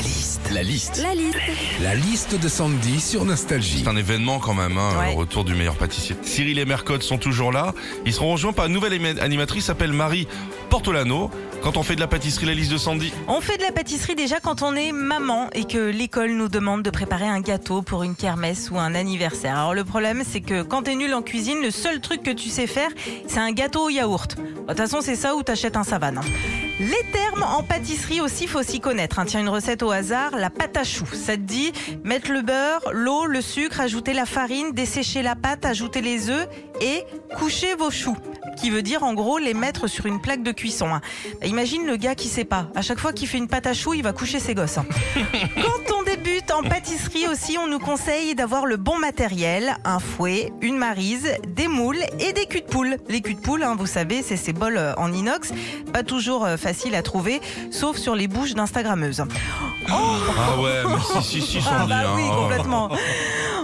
La liste. La liste. La liste. La liste de Sandy sur Nostalgie. C'est un événement quand même, hein, Ouais. le retour du meilleur pâtissier. Cyril et Mercotte sont toujours là. Ils seront rejoints par une nouvelle animatrice, s'appelle Marie Portolano. Quand on fait de la pâtisserie, la liste de Sandy. On fait de la pâtisserie déjà quand on est maman et que l'école nous demande de préparer un gâteau pour une kermesse ou un anniversaire. Alors le problème, c'est que quand t'es nul en cuisine, le seul truc que tu sais faire, c'est un gâteau au yaourt. Bah, De toute façon, c'est ça ou t'achètes un savane. hein. Les termes en pâtisserie aussi, faut s'y connaître. hein. Tiens, une recette au hasard, la pâte à choux. Ça te dit mettre le beurre, l'eau, le sucre, ajouter la farine, dessécher la pâte, ajouter les œufs et coucher vos choux. Qui veut dire en gros les mettre sur une plaque de cuisson. hein. Imagine le gars qui sait pas. À chaque fois qu'il fait une pâte à choux, il va coucher ses gosses. hein. Quand on débute en pâtisserie aussi, on nous conseille d'avoir le bon matériel, un fouet, une marise, des moules et des culs de poule. Les culs de poule, hein, vous savez, c'est ces bols euh, en inox, pas toujours euh, facile à trouver, sauf sur les bouches d'instagrammeuses. Ah ouais, mais si, si, si, Ah bah oui, hein. complètement.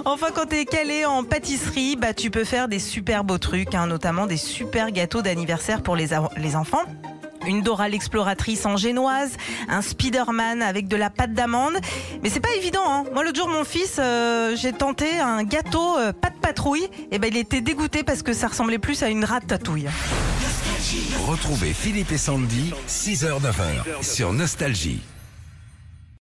Enfin, quand t'es calé en pâtisserie, bah tu peux faire des super beaux trucs, hein, notamment des super gâteaux d'anniversaire pour les, les enfants. Une Dora l'exploratrice en génoise, un Spider-Man avec de la pâte d'amande. Mais c'est pas évident. Hein. Moi, l'autre jour, mon fils, euh, j'ai tenté un gâteau euh, pâte patrouille. Et ben, il était dégoûté parce que ça ressemblait plus à une ratatouille. Retrouvez Philippe et Sandy, 6h-9h sur Nostalgie.